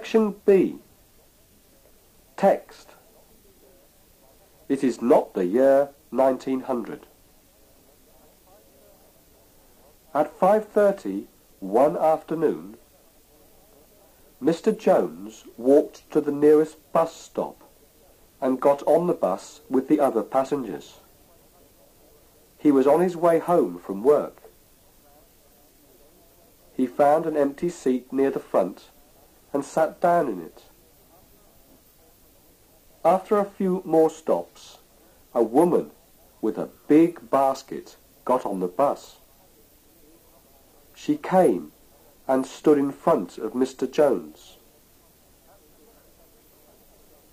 Section B. Text. It is not the year 1900. At 5.30 one afternoon, Mr. Jones walked to the nearest bus stop and got on the bus with the other passengers. He was on his way home from work. He found an empty seat near the front and sat down in it. After a few more stops, a woman with a big basket got on the bus. She came and stood in front of Mr. Jones.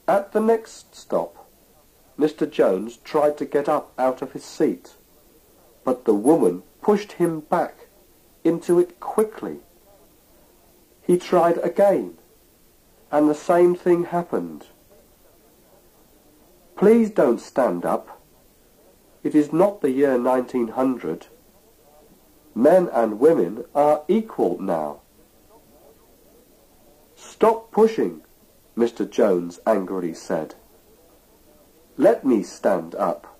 At the next stop, Mr. Jones tried to get up out of his seat, but the woman pushed him back into it quickly. He tried again, and the same thing happened. Please don't stand up. It is not the year 1900. Men and women are equal now. Stop pushing, Mr. Jones angrily said. Let me stand up.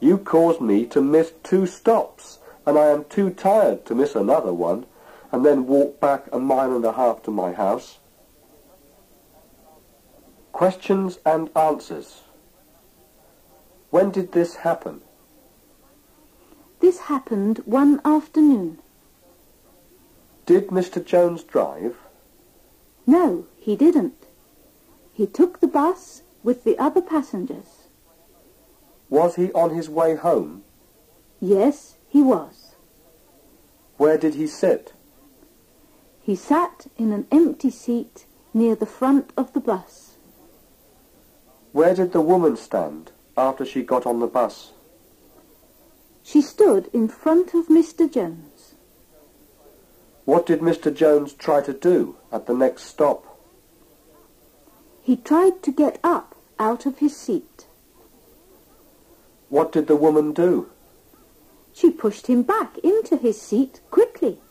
You caused me to miss two stops, and I am too tired to miss another one and then walk back a mile and a half to my house. Questions and answers. When did this happen? This happened one afternoon. Did Mr. Jones drive? No, he didn't. He took the bus with the other passengers. Was he on his way home? Yes, he was. Where did he sit? He sat in an empty seat near the front of the bus. Where did the woman stand after she got on the bus? She stood in front of Mr. Jones. What did Mr. Jones try to do at the next stop? He tried to get up out of his seat. What did the woman do? She pushed him back into his seat quickly.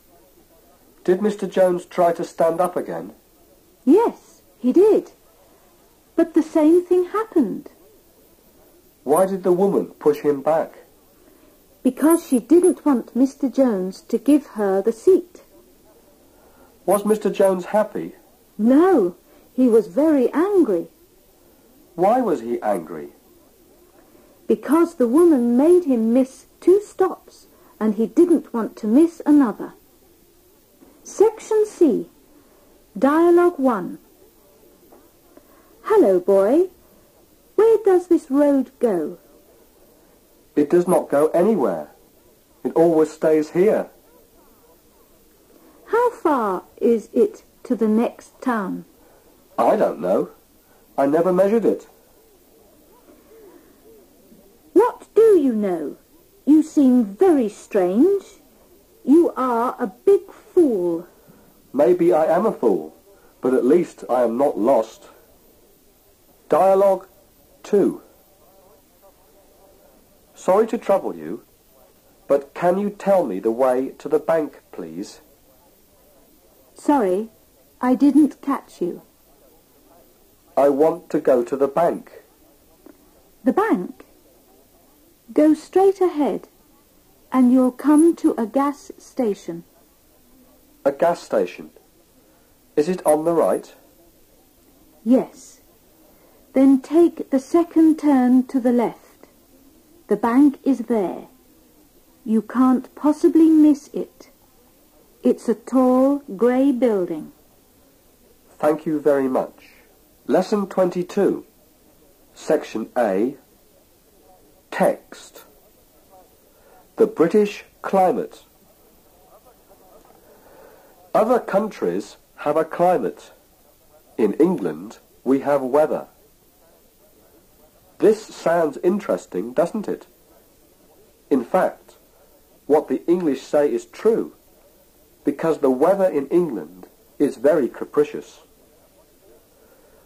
Did Mr. Jones try to stand up again? Yes, he did. But the same thing happened. Why did the woman push him back? Because she didn't want Mr. Jones to give her the seat. Was Mr. Jones happy? No, he was very angry. Why was he angry? Because the woman made him miss two stops and he didn't want to miss another. Section C. Dialogue 1. Hello, boy. Where does this road go? It does not go anywhere. It always stays here. How far is it to the next town? I don't know. I never measured it. What do you know? You seem very strange. You are a big fool. Maybe I am a fool, but at least I am not lost. Dialogue 2. Sorry to trouble you, but can you tell me the way to the bank, please? Sorry, I didn't catch you. I want to go to the bank. The bank? Go straight ahead and you'll come to a gas station. A gas station. Is it on the right? Yes. Then take the second turn to the left. The bank is there. You can't possibly miss it. It's a tall, grey building. Thank you very much. Lesson 22. Section A. Text. The British climate. Other countries have a climate. In England, we have weather. This sounds interesting, doesn't it? In fact, what the English say is true, because the weather in England is very capricious.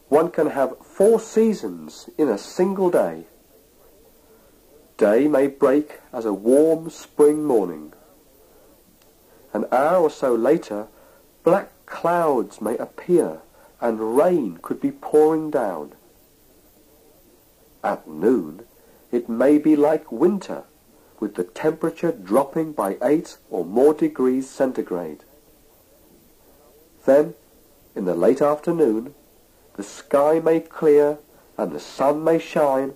One can have four seasons in a single day. Day may break as a warm spring morning. An hour or so later, black clouds may appear and rain could be pouring down. At noon, it may be like winter, with the temperature dropping by eight or more degrees centigrade. Then, in the late afternoon, the sky may clear and the sun may shine,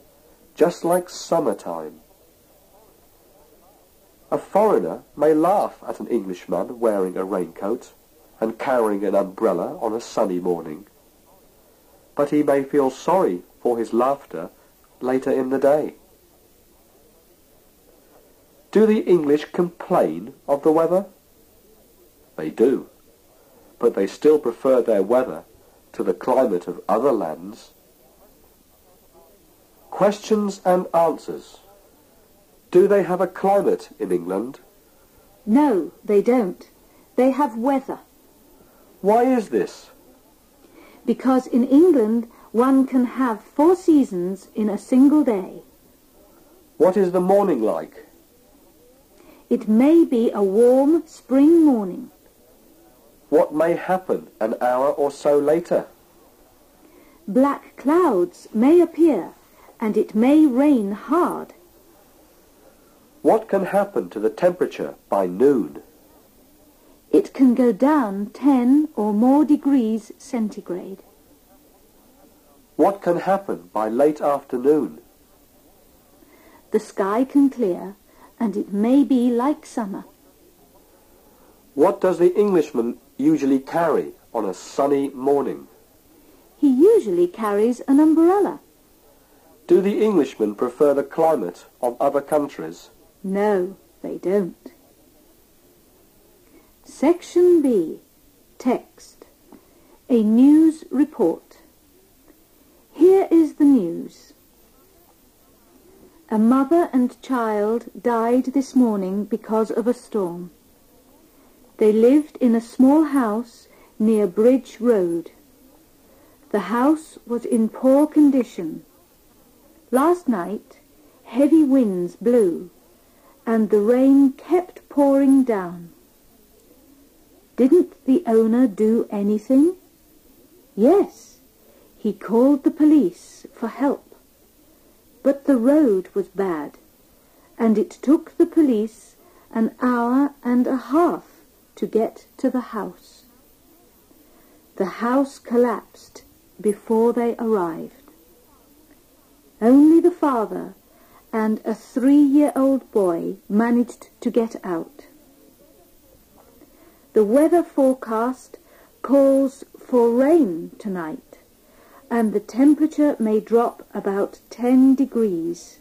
just like summertime. A foreigner may laugh at an Englishman wearing a raincoat and carrying an umbrella on a sunny morning, but he may feel sorry for his laughter later in the day. Do the English complain of the weather? They do, but they still prefer their weather to the climate of other lands. Questions and answers. Do they have a climate in England? No, they don't. They have weather. Why is this? Because in England one can have four seasons in a single day. What is the morning like? It may be a warm spring morning. What may happen an hour or so later? Black clouds may appear and it may rain hard. What can happen to the temperature by noon? It can go down 10 or more degrees centigrade. What can happen by late afternoon? The sky can clear and it may be like summer. What does the Englishman usually carry on a sunny morning? He usually carries an umbrella. Do the Englishmen prefer the climate of other countries? No, they don't. Section B. Text. A news report. Here is the news. A mother and child died this morning because of a storm. They lived in a small house near Bridge Road. The house was in poor condition. Last night, heavy winds blew, and the rain kept pouring down. Didn't the owner do anything? Yes, he called the police for help. But the road was bad, and it took the police an hour and a half to get to the house. The house collapsed before they arrived. Only the father and a three-year-old boy managed to get out. The weather forecast calls for rain tonight, and the temperature may drop about 10 degrees.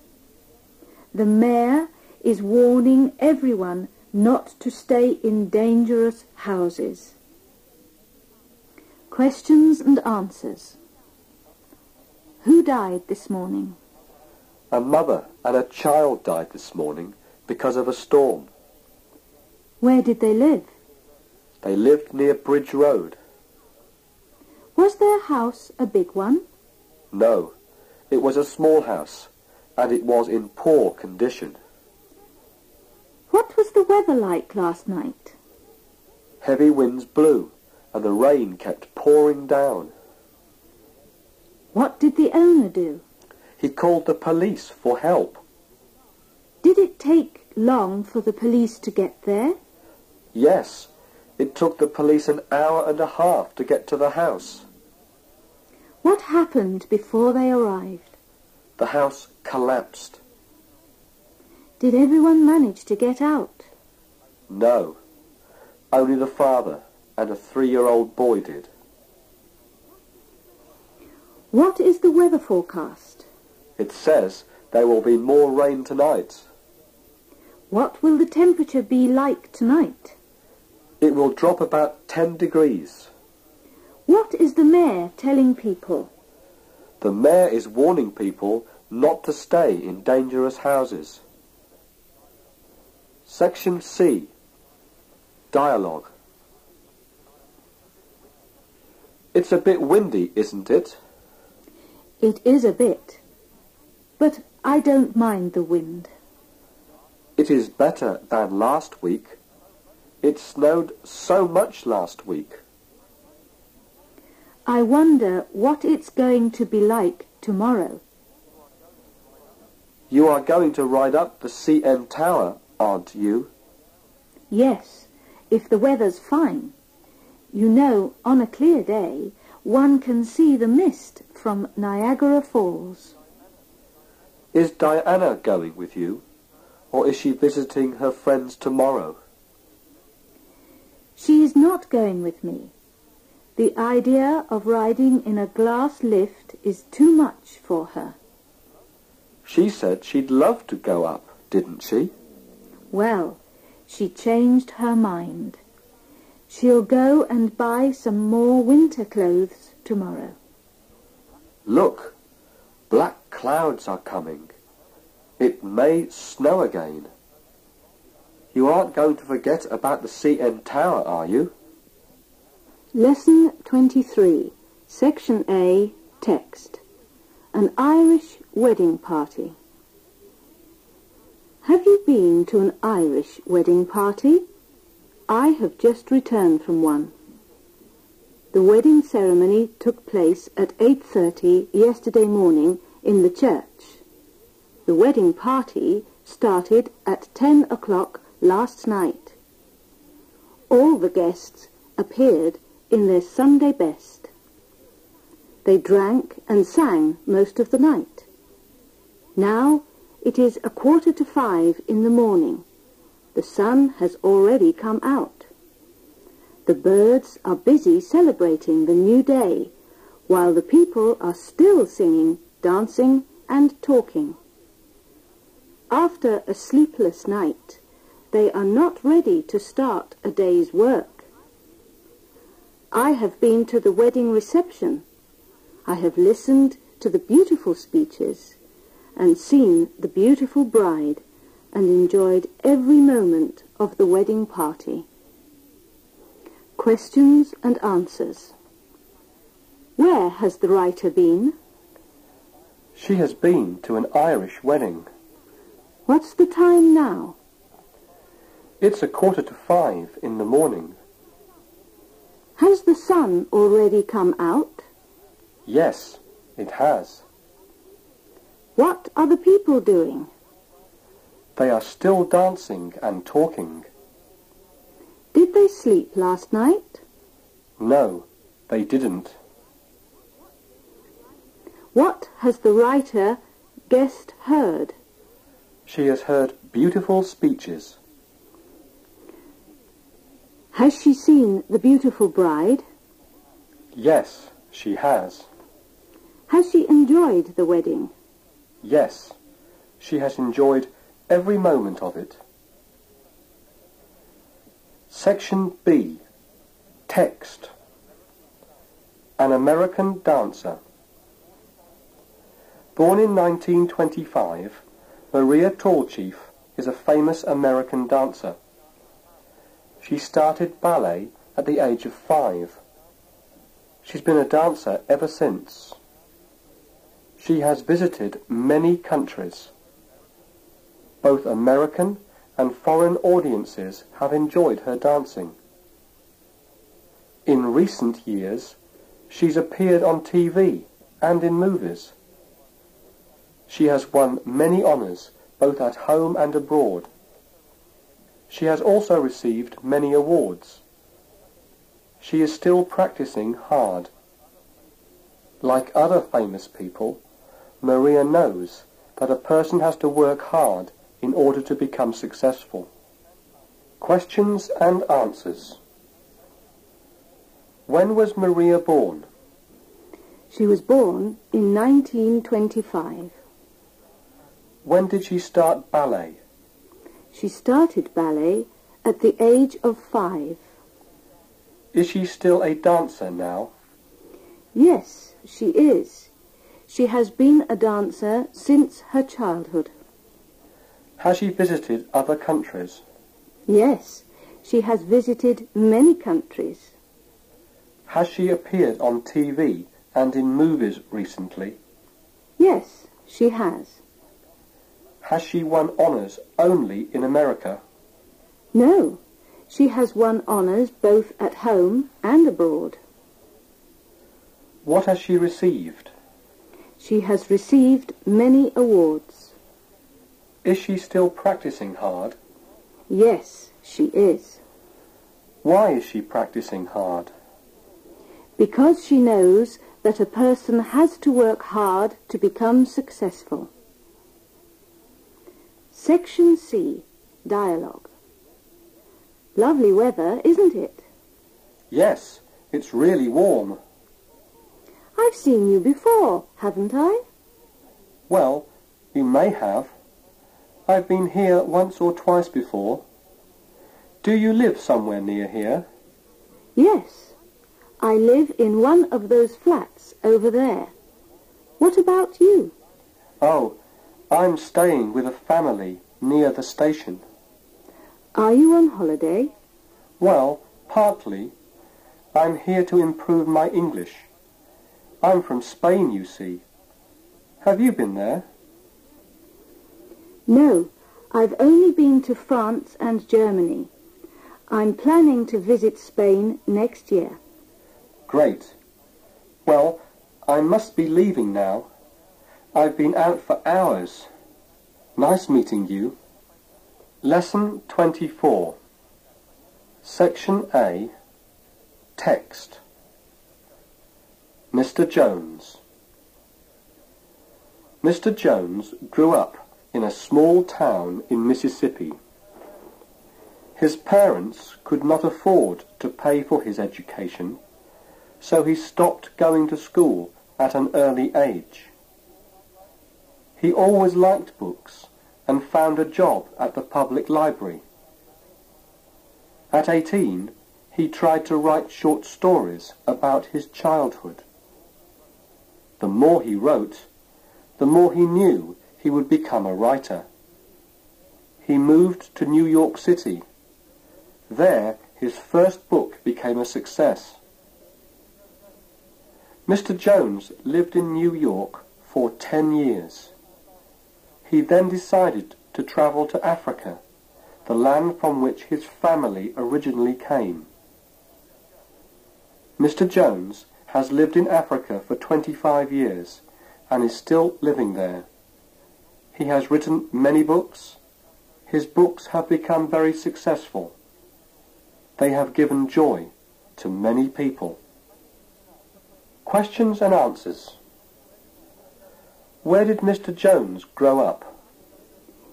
The mayor is warning everyone not to stay in dangerous houses. Questions and answers. Who died this morning? A mother and a child died this morning because of a storm. Where did they live? They lived near Bridge Road. Was their house a big one? No, it was a small house, and it was in poor condition. What was the weather like last night? Heavy winds blew, and the rain kept pouring down. What did the owner do? He called the police for help. Did it take long for the police to get there? Yes, it took the police an hour and a half to get to the house. What happened before they arrived? The house collapsed. Did everyone manage to get out? No, only the father and a three-year-old boy did. What is the weather forecast? It says there will be more rain tonight. What will the temperature be like tonight? It will drop about 10 degrees. What is the mayor telling people? The mayor is warning people not to stay in dangerous houses. Section C. Dialogue. It's a bit windy, isn't it? It is a bit. But I don't mind the wind. It is better than last week. It snowed so much last week. I wonder what it's going to be like tomorrow. You are going to ride up the CN Tower, aren't you? Yes, if the weather's fine. You know, on a clear day, one can see the mist from Niagara Falls. Is Diana going with you? Or is she visiting her friends tomorrow? She is not going with me. The idea of riding in a glass lift is too much for her. She said she'd love to go up, didn't she? Well, she changed her mind. She'll go and buy some more winter clothes tomorrow. Look, black clouds are coming. It may snow again. You aren't going to forget about the CN Tower, are you? Lesson 23, Section A, Text. An Irish Wedding Party. Have you been to an Irish wedding party? I have just returned from one. The wedding ceremony took place at 8.30 yesterday morning in the church. The wedding party started at 10 o'clock last night. All the guests appeared in their Sunday best. They drank and sang most of the night. Now it is a quarter to five in the morning. The sun has already come out. The birds are busy celebrating the new day, while the people are still singing, dancing, and talking. After a sleepless night, they are not ready to start a day's work. I have been to the wedding reception. I have listened to the beautiful speeches and seen the beautiful bride and enjoyed every moment of the wedding party. Questions and answers. Where has the writer been? She has been to an Irish wedding. What's the time now? It's a quarter to five in the morning. Has the sun already come out? Yes, it has. What are the people doing? They are still dancing and talking. Did they sleep last night? No, they didn't. What has the writer guest heard? She has heard beautiful speeches. Has she seen the beautiful bride? Yes, she has. Has she enjoyed the wedding? Yes, she has enjoyed every moment of it. Section B. Text. An American dancer. Born in 1925, Maria Tallchief is a famous American dancer. She started ballet at the age of five. She's been a dancer ever since. She has visited many countries. Both American and foreign audiences have enjoyed her dancing. In recent years, she's appeared on TV and in movies. She has won many honours both at home and abroad. She has also received many awards. She is still practicing hard. Like other famous people, Maria knows that a person has to work hard in order to become successful. Questions and answers. When was Maria born? She was born in 1925. When did she start ballet? She started ballet at the age of five. Is she still a dancer now? Yes, she is. She has been a dancer since her childhood. Has she visited other countries? Yes, she has visited many countries. Has she appeared on TV and in movies recently? Yes, she has. Has she won honours only in America? No, she has won honours both at home and abroad. What has she received? She has received many awards. Is she still practicing hard? Yes, she is. Why is she practicing hard? Because she knows that a person has to work hard to become successful. Section C. Dialogue. Lovely weather, isn't it? Yes, it's really warm. I've seen you before, haven't I? Well, you may have. I've been here once or twice before. Do you live somewhere near here? Yes. I live in one of those flats over there. What about you? Oh, I'm staying with a family near the station. Are you on holiday? Well, partly. I'm here to improve my English. I'm from Spain, you see. Have you been there? No, I've only been to France and Germany. I'm planning to visit Spain next year. Great. Well, I must be leaving now. I've been out for hours. Nice meeting you. Lesson 24. Section A. Text. Mr. Jones. Mr. Jones grew up in a small town in Mississippi. His parents could not afford to pay for his education, so he stopped going to school at an early age. He always liked books and found a job at the public library. At 18, he tried to write short stories about his childhood. The more he wrote, the more he knew he would become a writer. He moved to New York City. There, his first book became a success. Mr. Jones lived in New York for ten years. He then decided to travel to Africa, the land from which his family originally came. Mr. Jones has lived in Africa for 25 years and is still living there. He has written many books. His books have become very successful. They have given joy to many people. Questions and answers. Where did Mr. Jones grow up?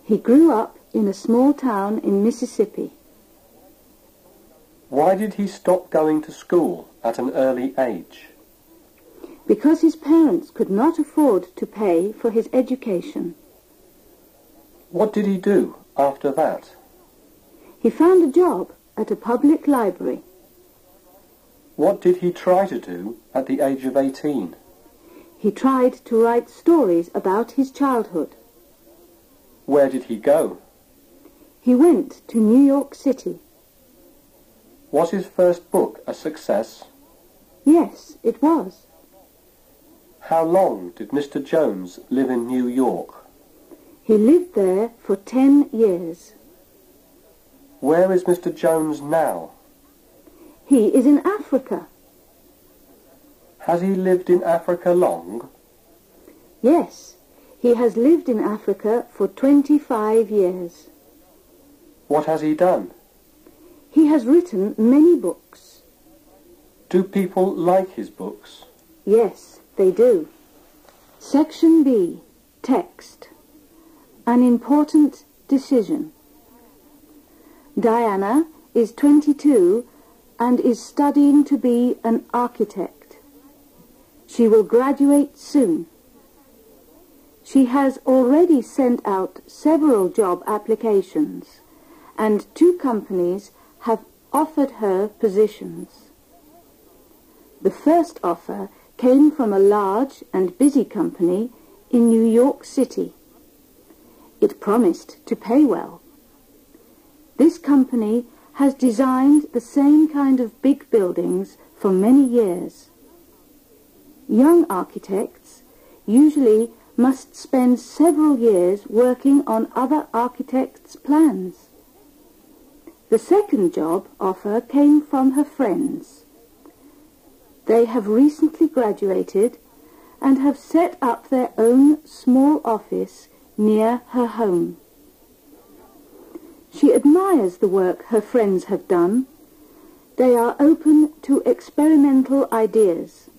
He grew up in a small town in Mississippi. Why did he stop going to school at an early age? Because his parents could not afford to pay for his education. What did he do after that? He found a job at a public library. What did he try to do at the age of 18? He tried to write stories about his childhood. Where did he go? He went to New York City. Was his first book a success? Yes, it was. How long did Mr. Jones live in New York? He lived there for ten years. Where is Mr. Jones now? He is in Africa. Has he lived in Africa long? Yes, he has lived in Africa for 25 years. What has he done? He has written many books. Do people like his books? Yes, they do. Section B. Text. An important decision. Diana is 22 and is studying to be an architect. She will graduate soon. She has already sent out several job applications and two companies have offered her positions. The first offer came from a large and busy company in New York City. It promised to pay well. This company has designed the same kind of big buildings for many years. Young architects usually must spend several years working on other architects' plans. The second job offer came from her friends. They have recently graduated and have set up their own small office near her home. She admires the work her friends have done. They are open to experimental ideas.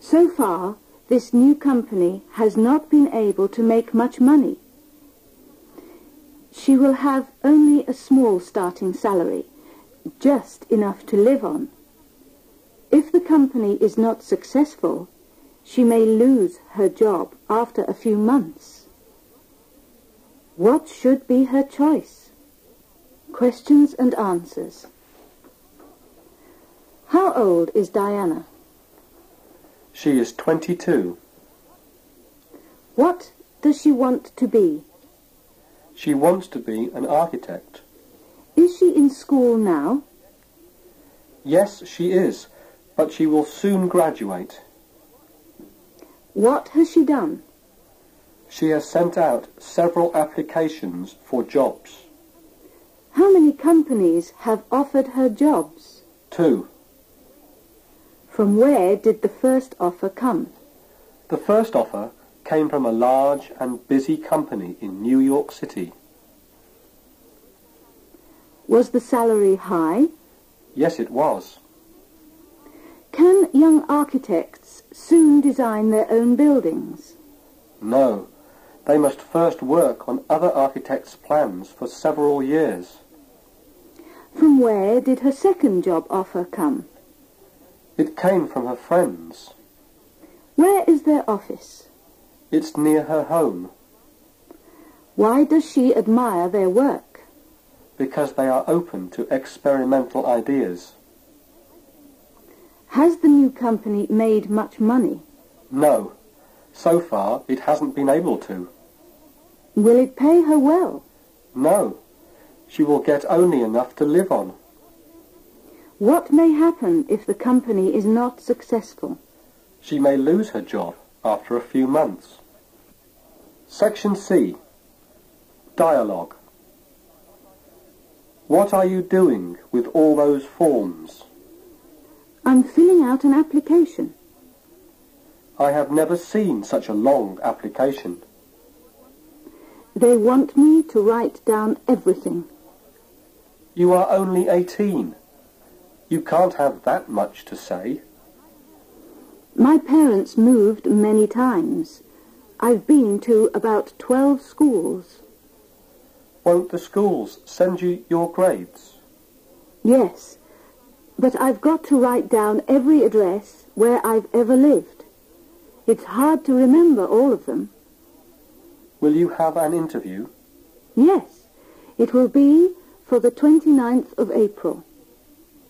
So far, this new company has not been able to make much money. She will have only a small starting salary, just enough to live on. If the company is not successful, she may lose her job after a few months. What should be her choice? Questions and answers. How old is Diana? She is 22. What does she want to be? She wants to be an architect. Is she in school now? Yes, she is, but she will soon graduate. What has she done? She has sent out several applications for jobs. How many companies have offered her jobs? Two. From where did the first offer come? The first offer came from a large and busy company in New York City. Was the salary high? Yes, it was. Can young architects soon design their own buildings? No, they must first work on other architects' plans for several years. From where did her second job offer come? It came from her friends. Where is their office? It's near her home Why does she admire their work? because they are open to experimental ideas. Has the new company made much money? No, so far it hasn't been able to. Will it pay her well? No, she will get only enough to live on. What may happen if the company is not successful? She may lose her job after a few months. Section C. Dialogue. What are you doing with all those forms? I'm filling out an application. I have never seen such a long application. They want me to write down everything. You are only 18. You can't have that much to say. My parents moved many times. I've been to about 12 schools. Won't the schools send you your grades? Yes, but I've got to write down every address where I've ever lived. It's hard to remember all of them. Will you have an interview? Yes, it will be for the 29th of April.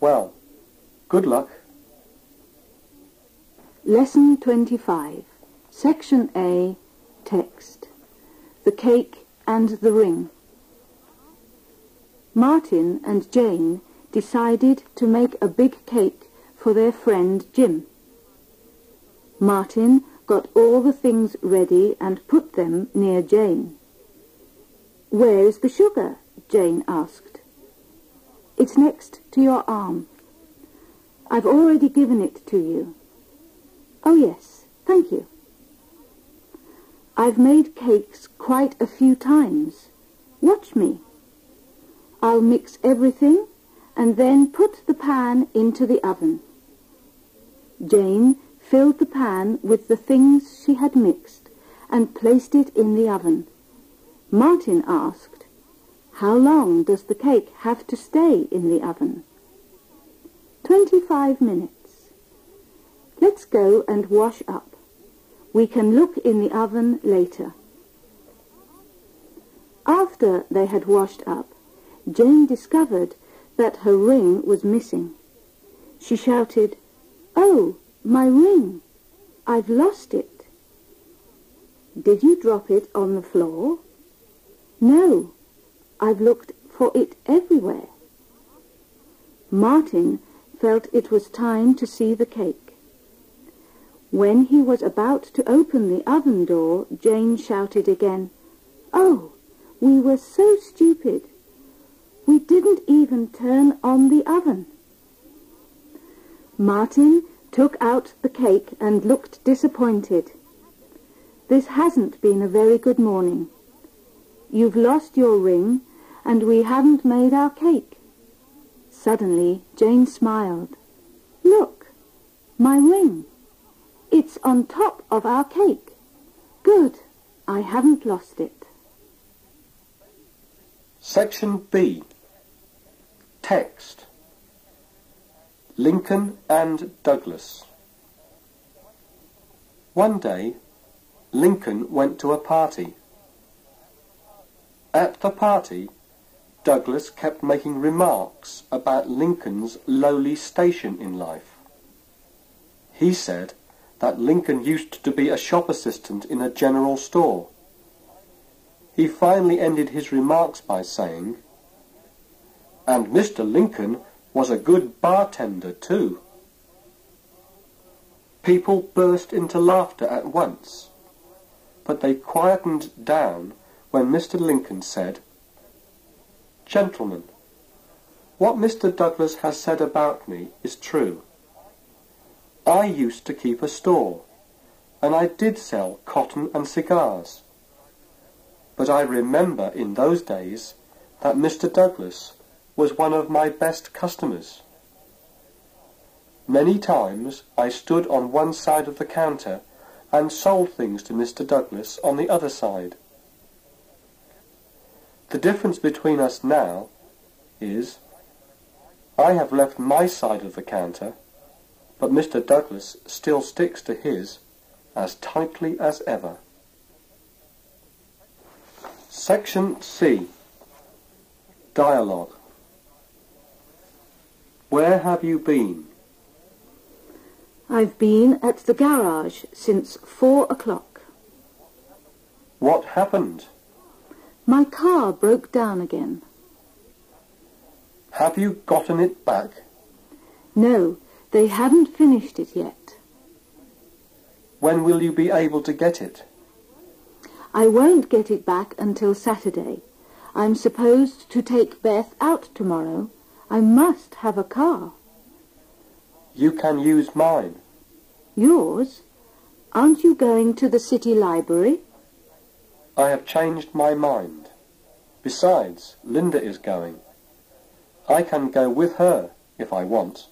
Well, good luck. Lesson 25, Section A, Text. The Cake and the Ring. Martin and Jane decided to make a big cake for their friend Jim. Martin got all the things ready and put them near Jane. Where is the sugar? Jane asked. It's next to your arm. I've already given it to you. Oh yes, thank you. I've made cakes quite a few times. Watch me. I'll mix everything and then put the pan into the oven. Jane filled the pan with the things she had mixed and placed it in the oven. Martin asked, How long does the cake have to stay in the oven? Twenty-five minutes. Let's go and wash up. We can look in the oven later. After they had washed up, Jane discovered that her ring was missing. She shouted, Oh, my ring! I've lost it. Did you drop it on the floor? No, I've looked for it everywhere. Martin felt it was time to see the cake. When he was about to open the oven door, Jane shouted again, Oh, we were so stupid. We didn't even turn on the oven. Martin took out the cake and looked disappointed. This hasn't been a very good morning. You've lost your ring and we haven't made our cake. Suddenly, Jane smiled. Look, my ring. It's on top of our cake. Good, I haven't lost it. Section B. Text. Lincoln and Douglas. One day, Lincoln went to a party. At the party, Douglas kept making remarks about Lincoln's lowly station in life. He said that Lincoln used to be a shop assistant in a general store. He finally ended his remarks by saying, And Mr. Lincoln was a good bartender too. People burst into laughter at once, but they quietened down when Mr. Lincoln said, Gentlemen, what Mr. Douglas has said about me is true. I used to keep a store, and I did sell cotton and cigars. But I remember in those days that Mr. Douglas was one of my best customers. Many times I stood on one side of the counter and sold things to Mr. Douglas on the other side. The difference between us now is I have left my side of the counter, but Mr. Douglas still sticks to his as tightly as ever. Section C. Dialogue. Where have you been? I've been at the garage since four o'clock. What happened? My car broke down again. Have you gotten it back? No, they haven't finished it yet. When will you be able to get it? I won't get it back until Saturday. I'm supposed to take Beth out tomorrow. I must have a car. You can use mine. Yours? Aren't you going to the city library? I have changed my mind. Besides, Linda is going. I can go with her if I want.